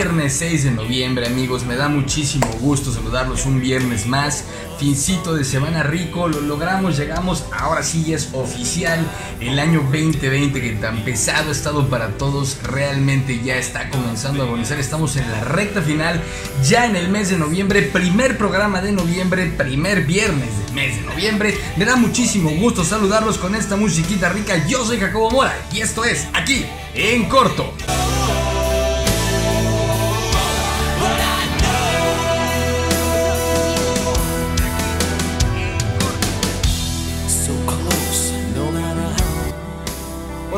Viernes, viernes 6 de noviembre amigos, me da muchísimo gusto saludarlos un viernes más, fincito de semana rico, lo logramos, llegamos, ahora sí es oficial, el año 2020 que tan pesado ha estado para todos, realmente ya está comenzando a agonizar, estamos en la recta final, ya en el mes de noviembre, primer programa de noviembre, primer viernes del mes de noviembre, me da muchísimo gusto saludarlos con esta musiquita rica, yo soy Jacobo Mora y esto es aquí en corto.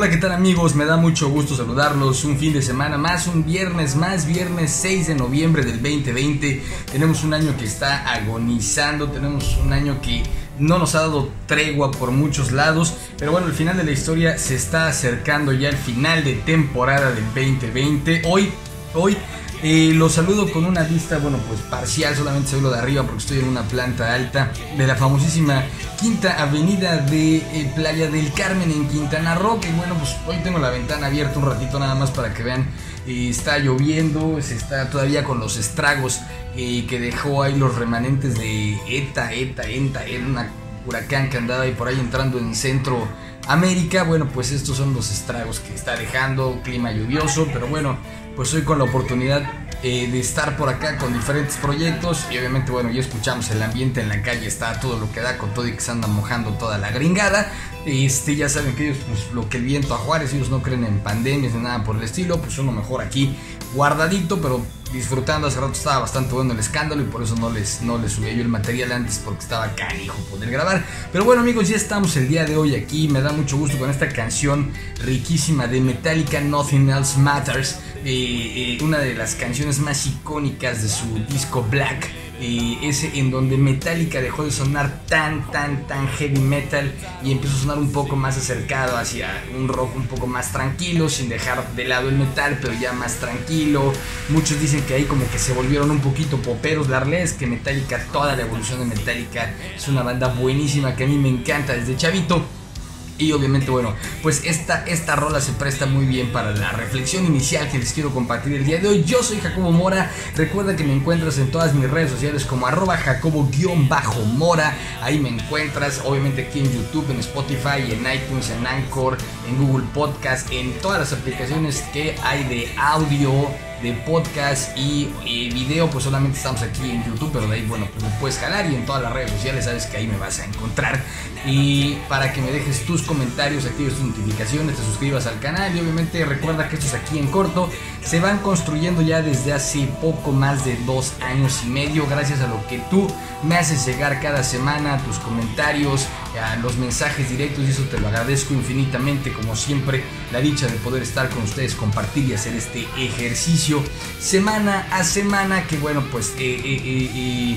Hola, ¿qué tal amigos? Me da mucho gusto saludarlos. Un fin de semana más, un viernes más, viernes 6 de noviembre del 2020. Tenemos un año que está agonizando, tenemos un año que no nos ha dado tregua por muchos lados, pero bueno, el final de la historia se está acercando ya al final de temporada del 2020. Hoy, hoy eh, los saludo con una vista, bueno, pues parcial, solamente se ve lo de arriba porque estoy en una planta alta de la famosísima Quinta Avenida de eh, Playa del Carmen en Quintana Roo. Que bueno, pues hoy tengo la ventana abierta un ratito nada más para que vean. eh, está lloviendo, se está todavía con los estragos eh, que dejó ahí los remanentes de ETA, ETA, ENTA, era una huracán que andaba ahí por ahí entrando en Centro América. Bueno, pues estos son los estragos que está dejando, clima lluvioso, pero bueno, pues hoy con la oportunidad eh, de estar por acá con diferentes proyectos y obviamente bueno ya escuchamos el ambiente en la calle está todo lo que da con todo y que se anda mojando toda la gringada. Este ya saben que ellos pues lo que el viento a Juárez ellos no creen en pandemias ni nada por el estilo pues uno mejor aquí guardadito pero disfrutando. Hace rato estaba bastante bueno el escándalo y por eso no les no les subía yo el material antes porque estaba canijo poder grabar. Pero bueno amigos ya estamos el día de hoy aquí. Me da mucho gusto con esta canción riquísima de Metallica Nothing Else Matters eh, eh, una de las canciones más icónicas de su disco Black, eh, ese en donde Metallica dejó de sonar tan, tan, tan heavy metal y empezó a sonar un poco más acercado hacia un rock un poco más tranquilo, sin dejar de lado el metal, pero ya más tranquilo. Muchos dicen que ahí como que se volvieron un poquito poperos. La realidad es que Metallica, toda la evolución de Metallica, es una banda buenísima que a mí me encanta desde chavito. Y obviamente, bueno, pues esta, esta rola se presta muy bien para la reflexión inicial que les quiero compartir el día de hoy. Yo soy Jacobo Mora. Recuerda que me encuentras en todas mis redes sociales como arroba jacobo-mora. Ahí me encuentras, obviamente aquí en YouTube, en Spotify, en iTunes, en Anchor, en Google Podcast, en todas las aplicaciones que hay de audio de podcast y video, pues solamente estamos aquí en YouTube, pero de ahí, bueno, pues me puedes jalar y en todas las redes sociales sabes que ahí me vas a encontrar. Y para que me dejes tus comentarios, actives tus notificaciones, te suscribas al canal y obviamente recuerda que esto es aquí en corto. Se van construyendo ya desde hace poco más de dos años y medio, gracias a lo que tú me haces llegar cada semana, tus comentarios, a los mensajes directos y eso te lo agradezco infinitamente, como siempre, la dicha de poder estar con ustedes, compartir y hacer este ejercicio semana a semana, que bueno, pues eh, eh, eh, eh,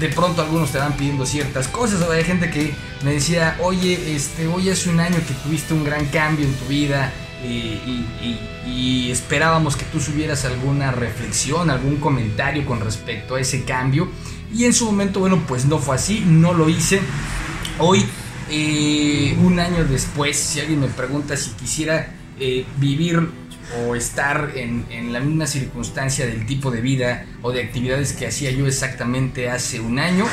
de pronto algunos te van pidiendo ciertas cosas, o hay gente que me decía, oye, este, hoy hace un año que tuviste un gran cambio en tu vida, y esperábamos que tú subieras alguna reflexión, algún comentario con respecto a ese cambio. Y en su momento, bueno, pues no fue así, no lo hice. Hoy, eh, un año después, si alguien me pregunta si quisiera eh, vivir o estar en, la misma circunstancia del tipo de vida o de actividades que hacía yo exactamente hace un año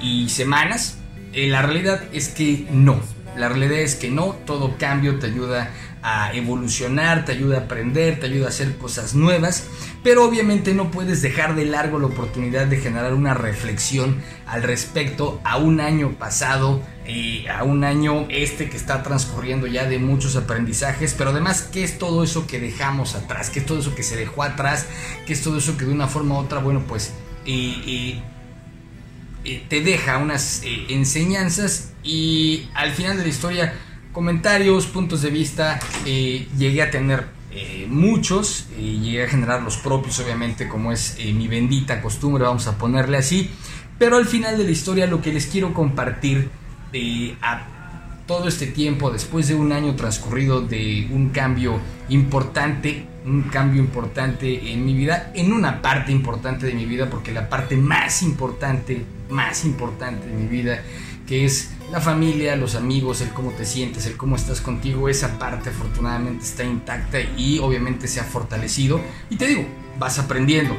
y semanas, eh, la realidad es que no. La realidad es que no, todo cambio te ayuda a evolucionar, te ayuda a aprender, te ayuda a hacer cosas nuevas, pero obviamente no puedes dejar de largo la oportunidad de generar una reflexión al respecto a un año pasado, eh, a un año este que está transcurriendo ya de muchos aprendizajes, pero además, ¿qué es todo eso que dejamos atrás? ¿Qué es todo eso que se dejó atrás? ¿Qué es todo eso que de una forma u otra, bueno, pues... te deja unas eh, enseñanzas y al final de la historia comentarios, puntos de vista, eh, llegué a tener eh, muchos, llegué a generar los propios obviamente como es eh, mi bendita costumbre, vamos a ponerle así, pero al final de la historia lo que les quiero compartir a todo este tiempo, después de un año transcurrido de un cambio importante, un cambio importante en mi vida, en una parte importante de mi vida, porque la parte más importante, más importante de mi vida, que es la familia, los amigos, el cómo te sientes, el cómo estás contigo, esa parte afortunadamente está intacta y obviamente se ha fortalecido. Y te digo, vas aprendiendo.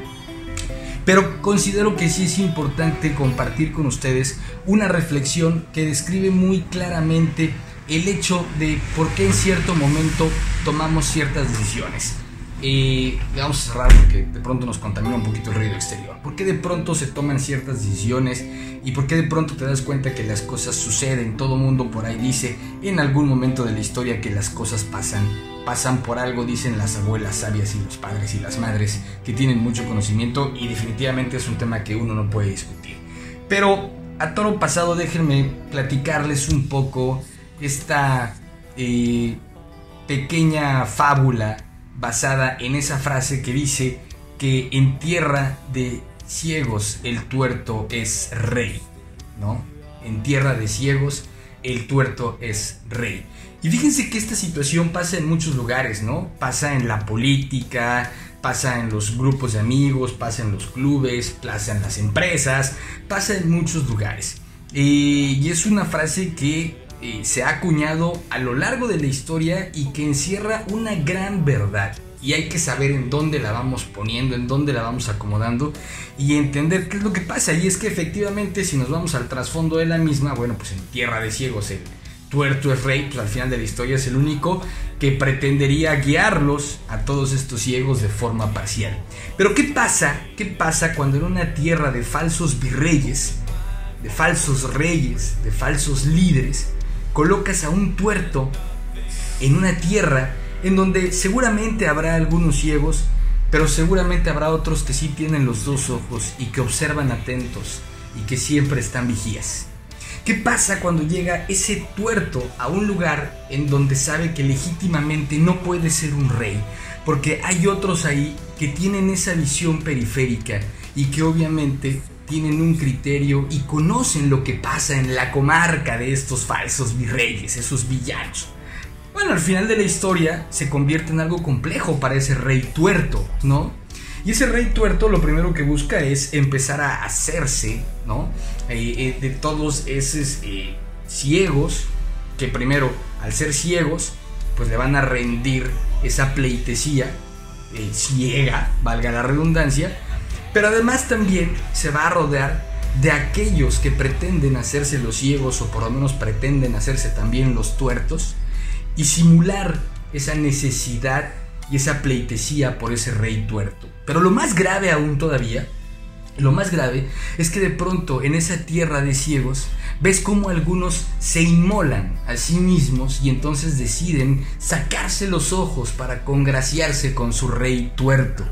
Pero considero que sí es importante compartir con ustedes una reflexión que describe muy claramente el hecho de por qué en cierto momento tomamos ciertas decisiones. Y vamos a cerrar porque de pronto nos contamina un poquito el ruido exterior. ¿Por qué de pronto se toman ciertas decisiones y por qué de pronto te das cuenta que las cosas suceden? Todo mundo por ahí dice en algún momento de la historia que las cosas pasan, pasan por algo, dicen las abuelas sabias y los padres y las madres que tienen mucho conocimiento y definitivamente es un tema que uno no puede discutir. Pero a toro pasado déjenme platicarles un poco esta eh, pequeña fábula basada en esa frase que dice que en tierra de ciegos el tuerto es rey, ¿no? En tierra de ciegos el tuerto es rey. Y fíjense que esta situación pasa en muchos lugares, ¿no? Pasa en la política, pasa en los grupos de amigos, pasa en los clubes, pasa en las empresas, pasa en muchos lugares. y es una frase que eh, se ha acuñado a lo largo de la historia y que encierra una gran verdad. Y hay que saber en dónde la vamos poniendo, en dónde la vamos acomodando y entender qué es lo que pasa. Y es que efectivamente si nos vamos al trasfondo de la misma, bueno, pues en Tierra de Ciegos el tuerto es rey, pues al final de la historia es el único que pretendería guiarlos a todos estos ciegos de forma parcial. Pero ¿qué pasa? ¿Qué pasa cuando en una tierra de falsos virreyes, de falsos reyes, de falsos líderes, colocas a un tuerto en una tierra en donde seguramente habrá algunos ciegos, pero seguramente habrá otros que sí tienen los dos ojos y que observan atentos y que siempre están vigías. ¿Qué pasa cuando llega ese tuerto a un lugar en donde sabe que legítimamente no puede ser un rey? Porque hay otros ahí que tienen esa visión periférica y que obviamente tienen un criterio y conocen lo que pasa en la comarca de estos falsos virreyes, esos villanos. Bueno, al final de la historia se convierte en algo complejo para ese rey tuerto, ¿no? Y ese rey tuerto lo primero que busca es empezar a hacerse, ¿no? Eh, eh, de todos esos eh, ciegos, que primero, al ser ciegos, pues le van a rendir esa pleitesía ciega, valga la redundancia, pero además también se va a rodear de aquellos que pretenden hacerse los ciegos o por lo menos pretenden hacerse también los tuertos y simular esa necesidad y esa pleitesía por ese rey tuerto. Pero lo más grave aún todavía, lo más grave es que de pronto en esa tierra de ciegos ves cómo algunos se inmolan a sí mismos y entonces deciden sacarse los ojos para congraciarse con su rey tuerto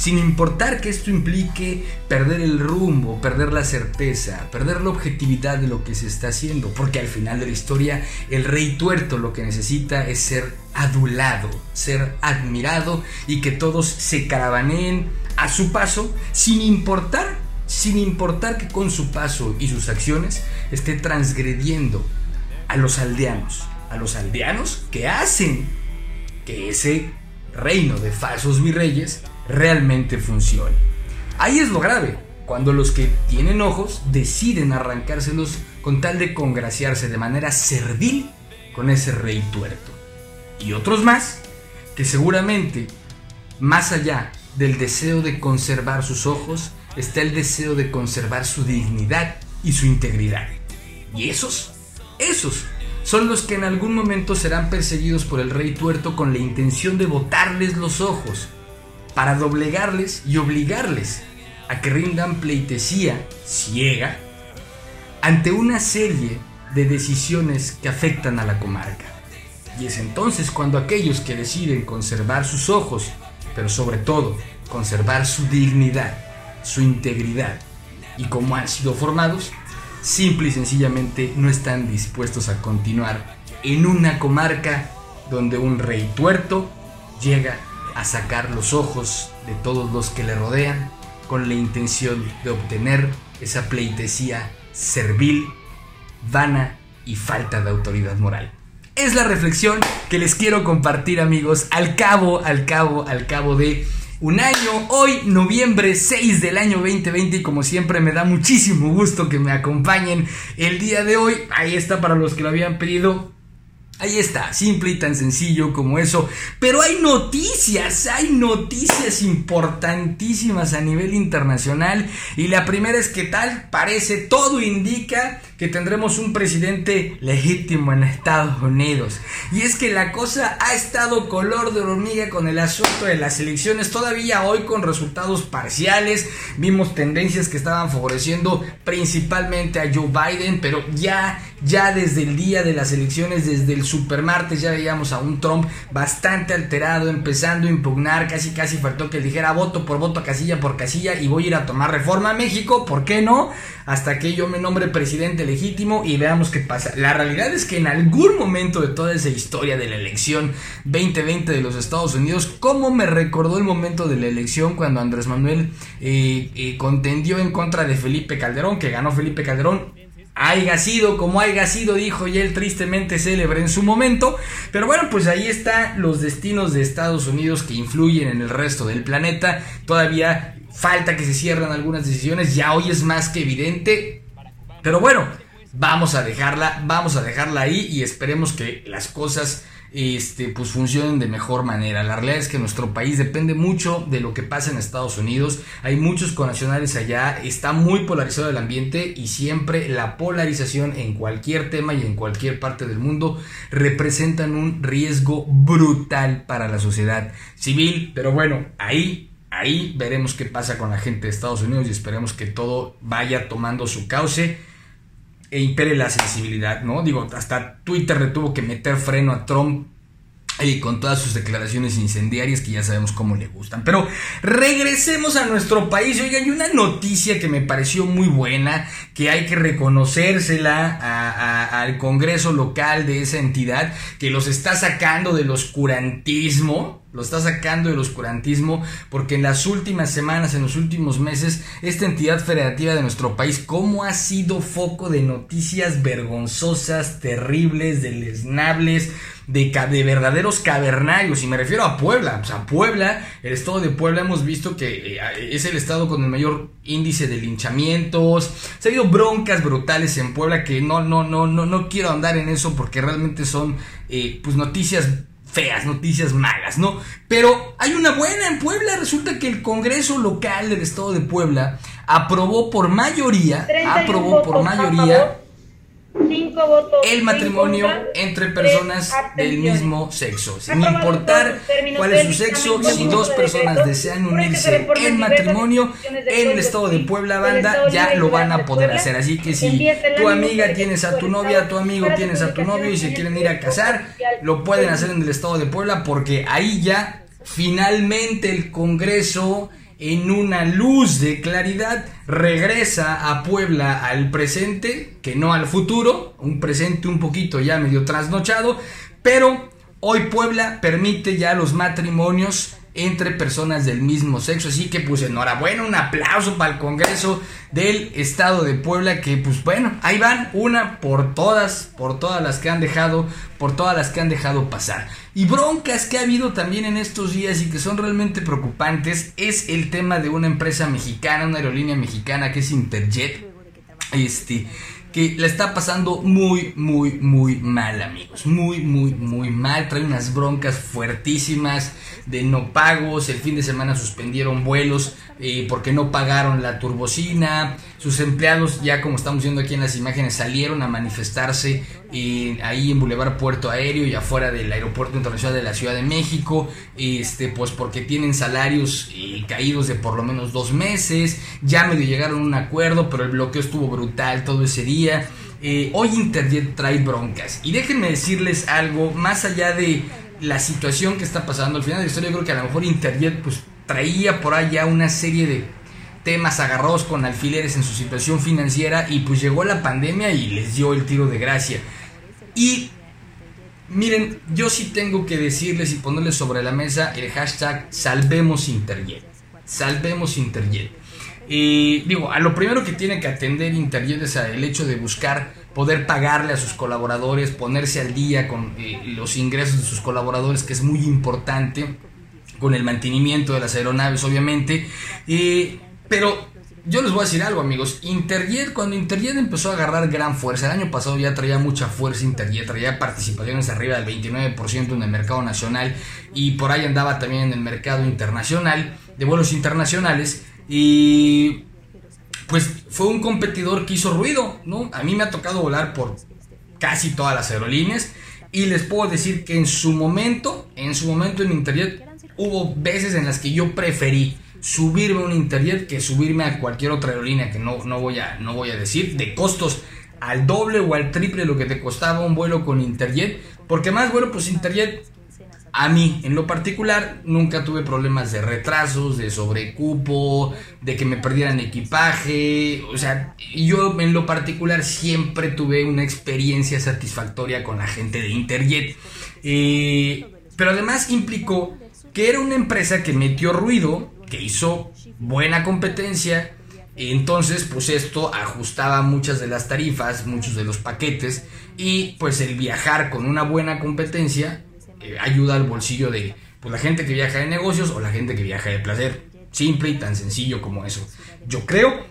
sin importar que esto implique perder el rumbo, perder la certeza, perder la objetividad de lo que se está haciendo, porque al final de la historia el rey tuerto lo que necesita es ser adulado, ser admirado y que todos se caravaneen a su paso sin importar, sin importar que con su paso y sus acciones esté transgrediendo a los aldeanos, a los aldeanos que hacen que ese reino de falsos virreyes realmente funcione. Ahí es lo grave, cuando los que tienen ojos deciden arrancárselos con tal de congraciarse de manera servil con ese rey tuerto. Y otros más, que seguramente, más allá del deseo de conservar sus ojos, está el deseo de conservar su dignidad y su integridad. Y esos, esos son los que en algún momento serán perseguidos por el rey tuerto con la intención de botarles los ojos para doblegarles y obligarles a que rindan pleitesía ciega ante una serie de decisiones que afectan a la comarca. Y es entonces cuando aquellos que deciden conservar sus ojos, pero sobre todo conservar su dignidad, su integridad, y como han sido formados, simple y sencillamente no están dispuestos a continuar en una comarca donde un rey tuerto llega a sacar los ojos de todos los que le rodean con la intención de obtener esa pleitesía servil, vana y falta de autoridad moral. Es la reflexión que les quiero compartir amigos al cabo, al cabo, al cabo de un año, hoy noviembre 6 del año 2020 y como siempre me da muchísimo gusto que me acompañen el día de hoy. Ahí está para los que lo habían pedido. Ahí está, simple y tan sencillo como eso. Pero hay noticias, hay noticias importantísimas a nivel internacional. Y la primera es que tal parece, todo indica que tendremos un presidente legítimo en Estados Unidos. Y es que la cosa ha estado color de hormiga con el asunto de las elecciones. Todavía hoy con resultados parciales. Vimos tendencias que estaban favoreciendo principalmente a Joe Biden. Pero ya, ya desde el día de las elecciones, desde el supermartes ya veíamos a un Trump bastante alterado, empezando a impugnar, casi casi faltó que dijera voto por voto, casilla por casilla y voy a ir a tomar reforma a México, ¿por qué no? Hasta que yo me nombre presidente legítimo y veamos qué pasa. La realidad es que en algún momento de toda esa historia de la elección 2020 de los Estados Unidos, ¿cómo me recordó el momento de la elección cuando Andrés Manuel eh, eh, contendió en contra de Felipe Calderón, que ganó Felipe Calderón? haya sido como haya sido, dijo y él tristemente célebre en su momento. Pero bueno, pues ahí están los destinos de Estados Unidos que influyen en el resto del planeta. Todavía falta que se cierren algunas decisiones, ya hoy es más que evidente. Pero bueno, vamos a dejarla, vamos a dejarla ahí y esperemos que las cosas este, pues funcionen de mejor manera. La realidad es que nuestro país depende mucho de lo que pasa en Estados Unidos. Hay muchos conacionales allá, está muy polarizado el ambiente y siempre la polarización en cualquier tema y en cualquier parte del mundo representan un riesgo brutal para la sociedad civil. Pero bueno, ahí Ahí veremos qué pasa con la gente de Estados Unidos y esperemos que todo vaya tomando su cauce e impere la sensibilidad, ¿no? Digo, hasta Twitter le tuvo que meter freno a Trump y con todas sus declaraciones incendiarias que ya sabemos cómo le gustan. Pero regresemos a nuestro país. Oigan, hay una noticia que me pareció muy buena, que hay que reconocérsela al Congreso local de esa entidad, que los está sacando del oscurantismo. Lo está sacando del oscurantismo porque en las últimas semanas, en los últimos meses, esta entidad federativa de nuestro país, cómo ha sido foco de noticias vergonzosas, terribles, deleznables, de, de, verdaderos cavernarios, y me refiero a Puebla. O sea, Puebla, el estado de Puebla, hemos visto que eh, es el estado con el mayor índice de linchamientos. Se ha habido broncas brutales en Puebla que no, no, no, no, no quiero andar en eso porque realmente son eh, pues noticias feas, noticias malas, ¿no? Pero hay una buena en Puebla. Resulta que el Congreso local del estado de Puebla aprobó por mayoría, aprobó por mayoría el matrimonio entre personas del mismo sexo, sin importar cuál es su sexo, si dos personas desean unirse en matrimonio en el estado de Puebla Banda, ya lo van a poder hacer. Así que si tu amiga tienes a tu novia, tu amigo tienes a tu novio y se quieren ir a casar, lo pueden hacer en el estado de Puebla porque ahí ya finalmente el Congreso en una luz de claridad, regresa a Puebla al presente, que no al futuro, un presente un poquito ya medio trasnochado, pero hoy Puebla permite ya los matrimonios entre personas del mismo sexo. Así que pues enhorabuena, un aplauso para el Congreso del Estado de Puebla que pues bueno, ahí van una por todas, por todas las que han dejado, por todas las que han dejado pasar. Y broncas que ha habido también en estos días y que son realmente preocupantes es el tema de una empresa mexicana, una aerolínea mexicana que es Interjet. Este, que la está pasando muy, muy, muy mal, amigos. Muy, muy, muy mal. Trae unas broncas fuertísimas de no pagos. El fin de semana suspendieron vuelos eh, porque no pagaron la turbocina. Sus empleados, ya como estamos viendo aquí en las imágenes, salieron a manifestarse eh, ahí en Boulevard Puerto Aéreo y afuera del Aeropuerto Internacional de la Ciudad de México. Este, pues porque tienen salarios eh, caídos de por lo menos dos meses. Ya medio llegaron a un acuerdo, pero el bloqueo estuvo brutal todo ese día. hoy Interjet trae broncas. Y déjenme decirles algo, más allá de la situación que está pasando, al final de la historia yo creo que a lo mejor Interjet pues traía por allá una serie de temas agarrados con alfileres en su situación financiera y pues llegó la pandemia y les dio el tiro de gracia. Y miren, yo sí tengo que decirles y ponerles sobre la mesa el hashtag salvemos Interjet. Salvemos Interjet. Y digo, a lo primero que tiene que atender Interjet es el hecho de buscar poder pagarle a sus colaboradores, ponerse al día con eh, los ingresos de sus colaboradores, que es muy importante, con el mantenimiento de las aeronaves, obviamente. Eh, pero yo les voy a decir algo, amigos. Interjet, cuando Interjet empezó a agarrar gran fuerza, el año pasado ya traía mucha fuerza Interjet, traía participaciones arriba del 29% en el mercado nacional y por ahí andaba también en el mercado internacional, de vuelos internacionales. Y pues fue un competidor que hizo ruido, ¿no? A mí me ha tocado volar por casi todas las aerolíneas y les puedo decir que en su momento, en su momento en Interjet, hubo veces en las que yo preferí subirme a un Interjet que subirme a cualquier otra aerolínea que no, no, voy, a, no voy a decir, de costos al doble o al triple lo que te costaba un vuelo con Interjet, porque más bueno, pues Interjet a mí, en lo particular, nunca tuve problemas de retrasos, de sobrecupo, de que me perdieran equipaje. O sea, yo en lo particular siempre tuve una experiencia satisfactoria con la gente de Interjet. Eh, pero además implicó que era una empresa que metió ruido, que hizo buena competencia. Entonces, pues esto ajustaba muchas de las tarifas, muchos de los paquetes. Y pues el viajar con una buena competencia eh, ayuda al bolsillo de pues, la gente que viaja de negocios o la gente que viaja de placer. Simple y tan sencillo como eso. Yo creo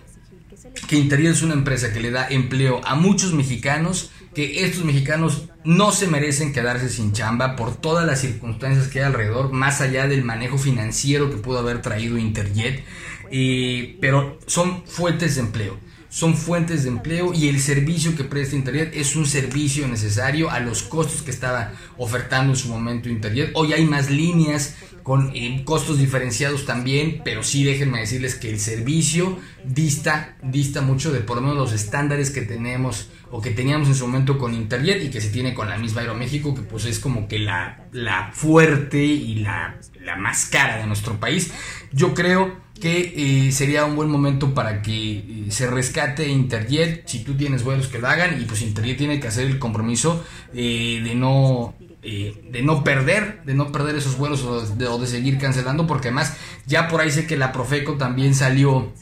que Interior es una empresa que le da empleo a muchos mexicanos, que estos mexicanos no se merecen quedarse sin chamba por todas las circunstancias que hay alrededor, más allá del manejo financiero que pudo haber traído Interjet, pero son fuentes de empleo son fuentes de empleo y el servicio que presta Internet es un servicio necesario a los costos que estaba ofertando en su momento Internet. Hoy hay más líneas con eh, costos diferenciados también, pero sí déjenme decirles que el servicio dista, dista mucho de por lo menos los estándares que tenemos o que teníamos en su momento con Internet y que se tiene con la misma Aeroméxico, que pues es como que la, la fuerte y la, la más cara de nuestro país. Yo creo que eh, sería un buen momento para que eh, se rescate Interjet, si tú tienes vuelos que lo hagan, y pues Interjet tiene que hacer el compromiso eh, de no de no perder, de no perder esos vuelos o de, seguir cancelando, porque además ya por ahí sé que la Profeco también salió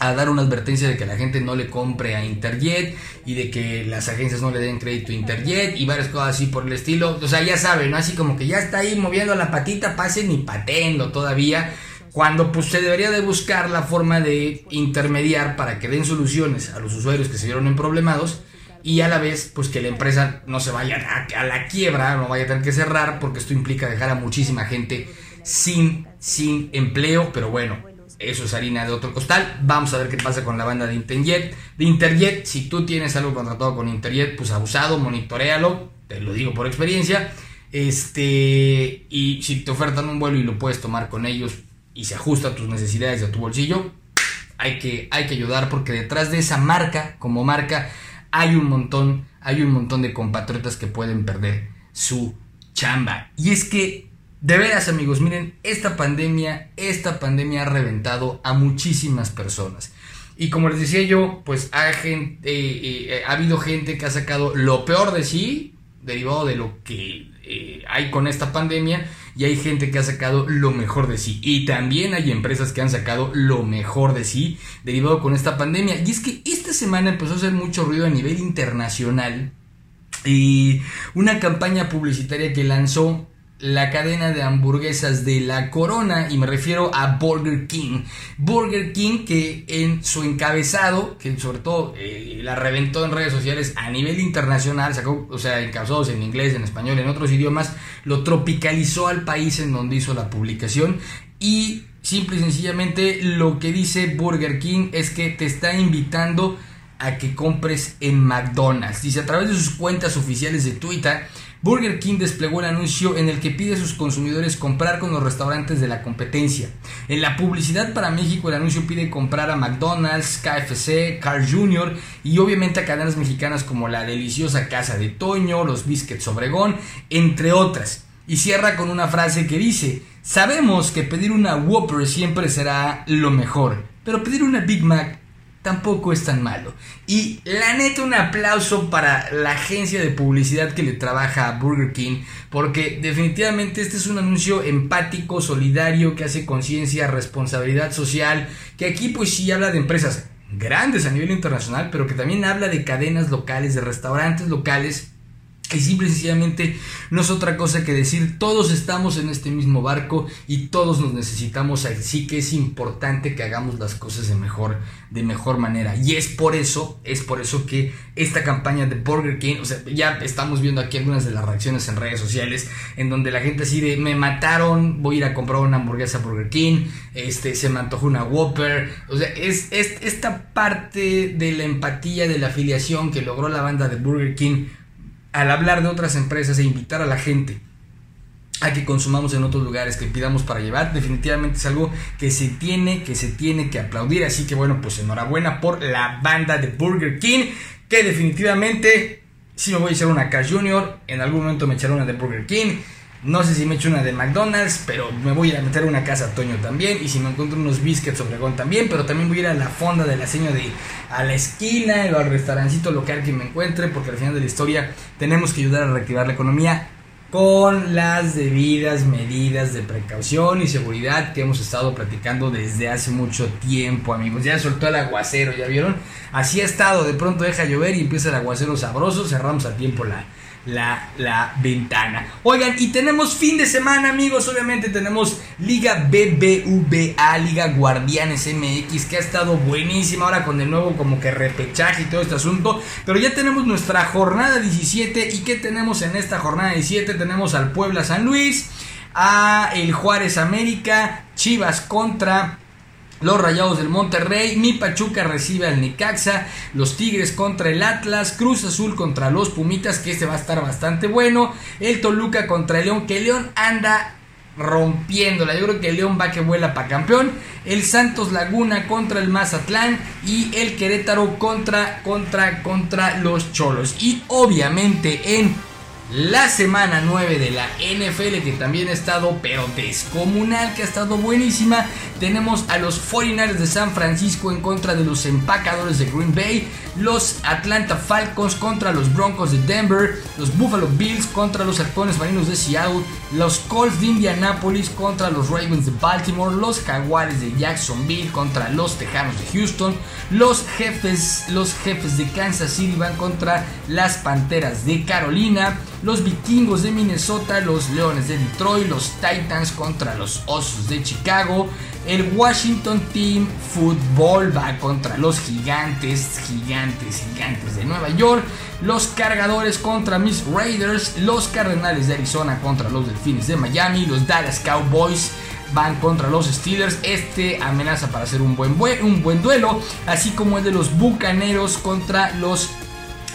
a dar una advertencia de que la gente no le compre a Interjet y de que las agencias no le den crédito a Interjet y varias cosas así por el estilo. O sea, ya saben, ¿no? Así como que ya está ahí moviendo la patita, pasen y patendo todavía cuando pues se debería de buscar la forma de intermediar para que den soluciones a los usuarios que se vieron en problemados y a la vez pues que la empresa no se vaya a, la quiebra, no vaya a tener que cerrar porque esto implica dejar a muchísima gente sin, sin empleo, pero bueno, eso es harina de otro costal. Vamos a ver qué pasa con la banda de Interjet. De Interjet, si tú tienes algo contratado con Interjet, pues abusado, monitorealo, te lo digo por experiencia. Este, y si te ofertan un vuelo y lo puedes tomar con ellos, y se ajusta a tus necesidades y a tu bolsillo, hay que, hay que ayudar porque detrás de esa marca, como marca, hay un montón, hay un montón de compatriotas que pueden perder su chamba. Y es que, de veras amigos, miren, esta pandemia, esta pandemia ha reventado a muchísimas personas. Y como les decía yo, pues ha, gente, eh, eh, ha habido gente que ha sacado lo peor de sí, derivado de lo que eh, hay con esta pandemia, y hay gente que ha sacado lo mejor de sí. Y también hay empresas que han sacado lo mejor de sí derivado con esta pandemia. Y es que esta semana empezó a hacer mucho ruido a nivel internacional. Y una campaña publicitaria que lanzó la cadena de hamburguesas de la corona y me refiero a Burger King. Burger King que en su encabezado, que sobre todo eh, la reventó en redes sociales a nivel internacional, sacó, o sea, encabezados en inglés, en español, en otros idiomas, lo tropicalizó al país en donde hizo la publicación y simple y sencillamente lo que dice Burger King es que te está invitando a que compres en McDonald's. Dice a través de sus cuentas oficiales de Twitter, Burger King desplegó el anuncio en el que pide a sus consumidores comprar con los restaurantes de la competencia. En la publicidad para México el anuncio pide comprar a McDonald's, KFC, Carl Jr. y obviamente a cadenas mexicanas como la deliciosa Casa de Toño, los Biscuits Obregón, entre otras. Y cierra con una frase que dice, sabemos que pedir una Whopper siempre será lo mejor, pero pedir una Big Mac tampoco es tan malo. Y la neta, un aplauso para la agencia de publicidad que le trabaja a Burger King, porque definitivamente este es un anuncio empático, solidario, que hace conciencia, responsabilidad social, que aquí pues sí habla de empresas grandes a nivel internacional, pero que también habla de cadenas locales, de restaurantes locales y simple y sencillamente no es otra cosa que decir, todos estamos en este mismo barco y todos nos necesitamos, así que es importante que hagamos las cosas de mejor, de mejor manera. Y es por eso, es por eso que esta campaña de Burger King, o sea, ya estamos viendo aquí algunas de las reacciones en redes sociales, en donde la gente así de, me mataron, voy a ir a comprar una hamburguesa Burger King, este, se me antojó una Whopper, o sea, es, es esta parte de la empatía, de la afiliación que logró la banda de Burger King al hablar de otras empresas e invitar a la gente a que consumamos en otros lugares, que pidamos para llevar, definitivamente es algo que se tiene, que se tiene que aplaudir. Así que bueno, pues enhorabuena por la banda de Burger King, que definitivamente si me voy a echar una Cash Junior, en algún momento me echaré una de Burger King. No sé si me echo una de McDonald's, pero me voy a ir a meter una casa Toño también. Y si me encuentro unos biscuits Obregón también. Pero también voy a ir a la fonda de la seño de a la esquina o al restaurancito local que me encuentre. Porque al final de la historia tenemos que ayudar a reactivar la economía con las debidas medidas de precaución y seguridad que hemos estado platicando desde hace mucho tiempo, amigos. Ya soltó el aguacero, ¿ya vieron? Así ha estado, de pronto deja llover y empieza el aguacero sabroso, cerramos a tiempo la, la, la ventana. Oigan, y tenemos fin de semana, amigos. Obviamente tenemos Liga BBVA, Liga Guardianes MX, que ha estado buenísima ahora con el nuevo como que repechaje y todo este asunto. Pero ya tenemos nuestra jornada 17. ¿Y qué tenemos en esta jornada 17? Tenemos al Puebla San Luis, a el Juárez América, Chivas contra los Rayados del Monterrey, mi Pachuca recibe al Necaxa, los Tigres contra el Atlas, Cruz Azul contra los Pumitas, que este va a estar bastante bueno, el Toluca contra el León, que León anda rompiéndola, yo creo que León va que vuela para campeón, el Santos Laguna contra el Mazatlán y el Querétaro contra, contra, contra los Cholos. Y obviamente en la semana 9 de la NFL que también ha estado pero descomunal, que ha estado buenísima. Tenemos a los 49ers de San Francisco en contra de los empacadores de Green Bay, los Atlanta Falcons contra los Broncos de Denver, los Buffalo Bills contra los Halcones Marinos de Seattle, los Colts de Indianapolis contra los Ravens de Baltimore, los Jaguares de Jacksonville contra los Tejanos de Houston, los jefes, los jefes de Kansas City van contra las Panteras de Carolina, los Vikingos de Minnesota, los Leones de Detroit, los Titans contra los Osos de Chicago, el Washington Team Football va contra los Gigantes, Gigantes, Gigantes de Nueva York, los Cargadores contra mis Raiders, los Cardenales de Arizona contra los Delfines de Miami, los Dallas Cowboys van contra los Steelers. Este amenaza para hacer un buen, un buen duelo, así como el de los Bucaneros contra los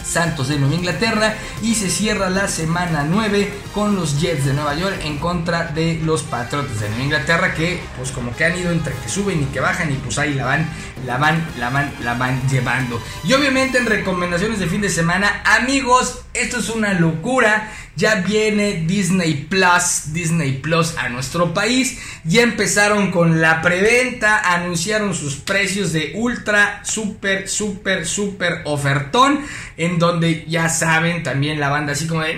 Santos de Nueva Inglaterra y se cierra la semana 9 con los Jets de Nueva York en contra de los Patriotas de Nueva Inglaterra que pues como que han ido entre que suben y que bajan y pues ahí la van, la van, la van, la van llevando. Y obviamente en recomendaciones de fin de semana, amigos, esto es una locura. Ya viene Disney Plus, Disney Plus a nuestro país. Ya empezaron con la preventa, anunciaron sus precios de ultra, super, super, super ofertón. En donde ya saben también la banda así como de...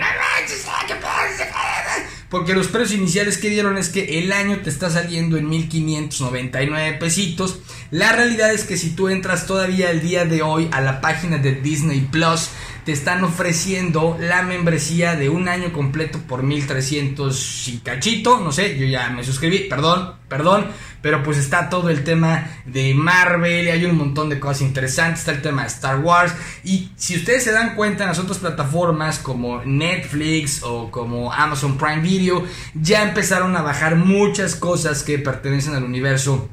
Porque los precios iniciales que dieron es que el año te está saliendo en 1599 pesitos. La realidad es que si tú entras todavía el día de hoy a la página de Disney Plus, te están ofreciendo la membresía de un año completo por 1300 y cachito. No sé, yo ya me suscribí, perdón, perdón. Pero pues está todo el tema de Marvel, y hay un montón de cosas interesantes, está el tema de Star Wars. Y si ustedes se dan cuenta en las otras plataformas como Netflix o como Amazon Prime Video, ya empezaron a bajar muchas cosas que pertenecen al universo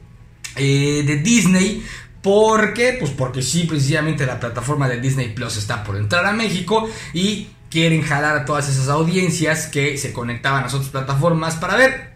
eh, de Disney ¿Por qué? Pues porque sí, precisamente la plataforma de Disney Plus está por entrar a México y quieren jalar a todas esas audiencias que se conectaban a otras plataformas para ver.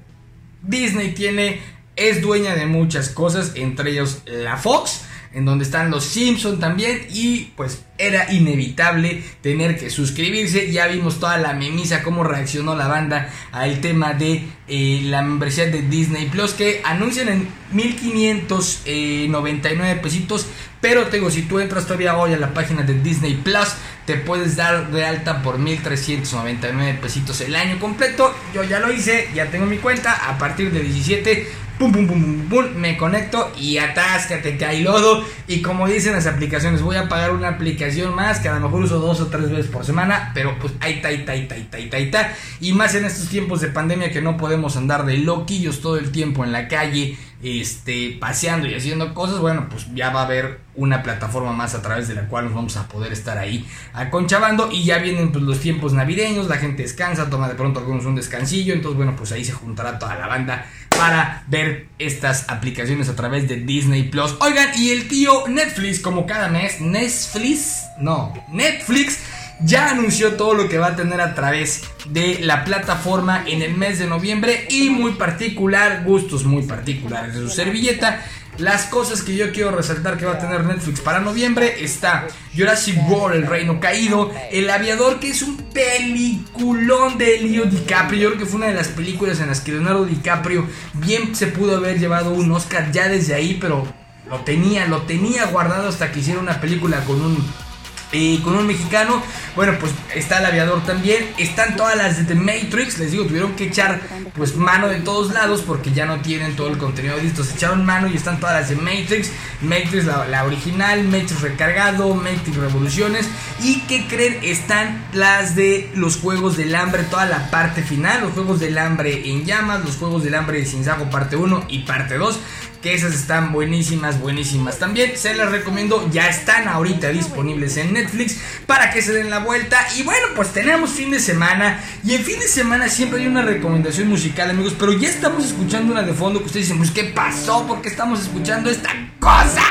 Disney tiene, es dueña de muchas cosas, entre ellos la Fox en donde están los Simpson también y pues era inevitable tener que suscribirse. Ya vimos toda la memisa, cómo reaccionó la banda al tema de eh, la membresía de Disney Plus que anuncian en 1599 pesitos. Pero tengo, si tú entras todavía hoy a la página de Disney Plus, te puedes dar de alta por 1399 pesitos el año completo. Yo ya lo hice, ya tengo mi cuenta. A partir de 17 pum, pum, pum, pum, pum, me conecto y atáscate, cae lodo. Y como dicen las aplicaciones, voy a pagar una aplicación más que a lo mejor uso dos o tres veces por semana, pero pues ahí está, ahí está, ahí está, ahí está, ahí está, ahí está. Y más en estos tiempos de pandemia que no podemos andar de loquillos todo el tiempo en la calle, este, paseando y haciendo cosas, bueno, pues ya va a haber una plataforma más a través de la cual nos vamos a poder estar ahí aconchabando y ya vienen pues, los tiempos navideños, la gente descansa, toma de pronto algunos un descansillo, entonces bueno, pues ahí se juntará toda la banda para ver estas aplicaciones a través de Disney Plus. Oigan, y el tío Netflix, como cada mes, Netflix, no, Netflix ya anunció todo lo que va a tener a través de la plataforma en el mes de noviembre y muy particular, gustos muy particulares de su servilleta. Las cosas que yo quiero resaltar que va a tener Netflix para noviembre está Jurassic World, El Reino Caído, El Aviador, que es un peliculón de Leo DiCaprio. Yo creo que fue una de las películas en las que Leonardo DiCaprio bien se pudo haber llevado un Oscar ya desde ahí, pero lo tenía, lo tenía guardado hasta que hiciera una película con un y con un mexicano, bueno, pues está el aviador también. Están todas las de The Matrix. Les digo, tuvieron que echar pues mano de todos lados porque ya no tienen todo el contenido listo. Se echaron mano y están todas las de Matrix. Matrix la, original, Matrix recargado, Matrix Revoluciones. Y que creen, están las de los Juegos del Hambre, toda la parte final. Los Juegos del Hambre en llamas, los Juegos del Hambre de Sinsago parte 1 y parte 2 que esas están buenísimas, buenísimas también. Se las recomiendo, ya están ahorita disponibles en Netflix para que se den la vuelta. Y bueno, pues tenemos fin de semana y en fin de semana siempre hay una recomendación musical, amigos, pero ya estamos escuchando una de fondo que ustedes dicen, pues ¿qué pasó? ¿Por qué estamos escuchando esta cosa?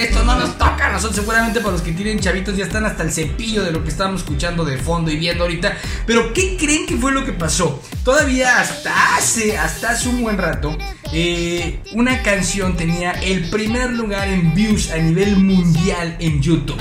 Esto no nos toca a nosotros, seguramente para los que tienen chavitos ya están hasta el cepillo de lo que estamos escuchando de fondo y viendo ahorita. Pero ¿qué creen que fue lo que pasó? Todavía hasta hace, hasta hace un buen rato, eh, una canción tenía el primer lugar en views a nivel mundial en YouTube.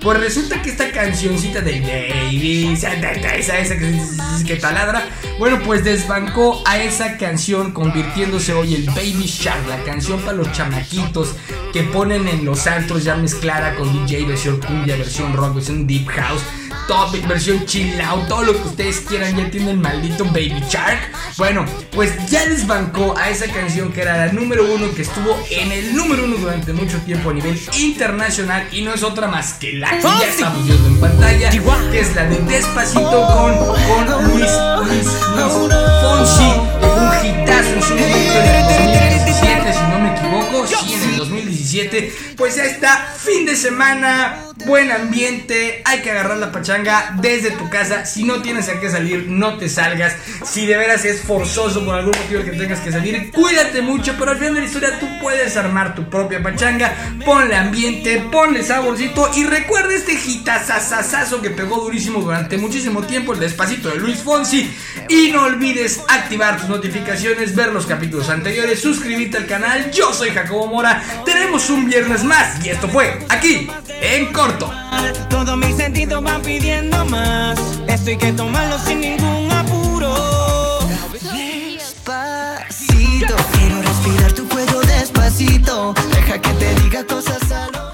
Pues resulta que esta cancioncita de Baby, esa, esa que, que taladra, bueno, pues desbancó a esa canción convirtiéndose hoy el Baby Shark, la canción para los chamaquitos que ponen en los antros ya mezclada con DJ, versión cumbia, versión rock, versión deep house topic, versión chill out, todo lo que ustedes quieran, ya tiene el maldito Baby Shark. Bueno, pues ya desbancó a esa canción que era la número uno, que estuvo en el número uno durante mucho tiempo a nivel internacional y no es otra más que la que ya estamos viendo en pantalla, que es la de Despacito con, con Luis, Luis, Luis Fonsi, un hitazo en su momento en el 2017, si no me equivoco, sí, en el 2017, pues ya está, fin de semana buen ambiente, hay que agarrar la pachanga desde tu casa. Si no tienes a qué salir, no te salgas. Si de veras es forzoso por algún motivo que tengas que salir, cuídate mucho. Pero al final de la historia tú puedes armar tu propia pachanga. Ponle ambiente, ponle saborcito. Y recuerda este gitazazazazo que pegó durísimo durante muchísimo tiempo, el despacito de Luis Fonsi. Y no olvides activar tus notificaciones, ver los capítulos anteriores, suscribirte al canal. Yo soy Jacobo Mora. Tenemos un viernes más. Y esto fue aquí en Corto. Todos mis sentidos van pidiendo más. Esto hay que tomarlo sin ningún apuro. Despacito, quiero respirar tu cuello despacito. Deja que te diga cosas al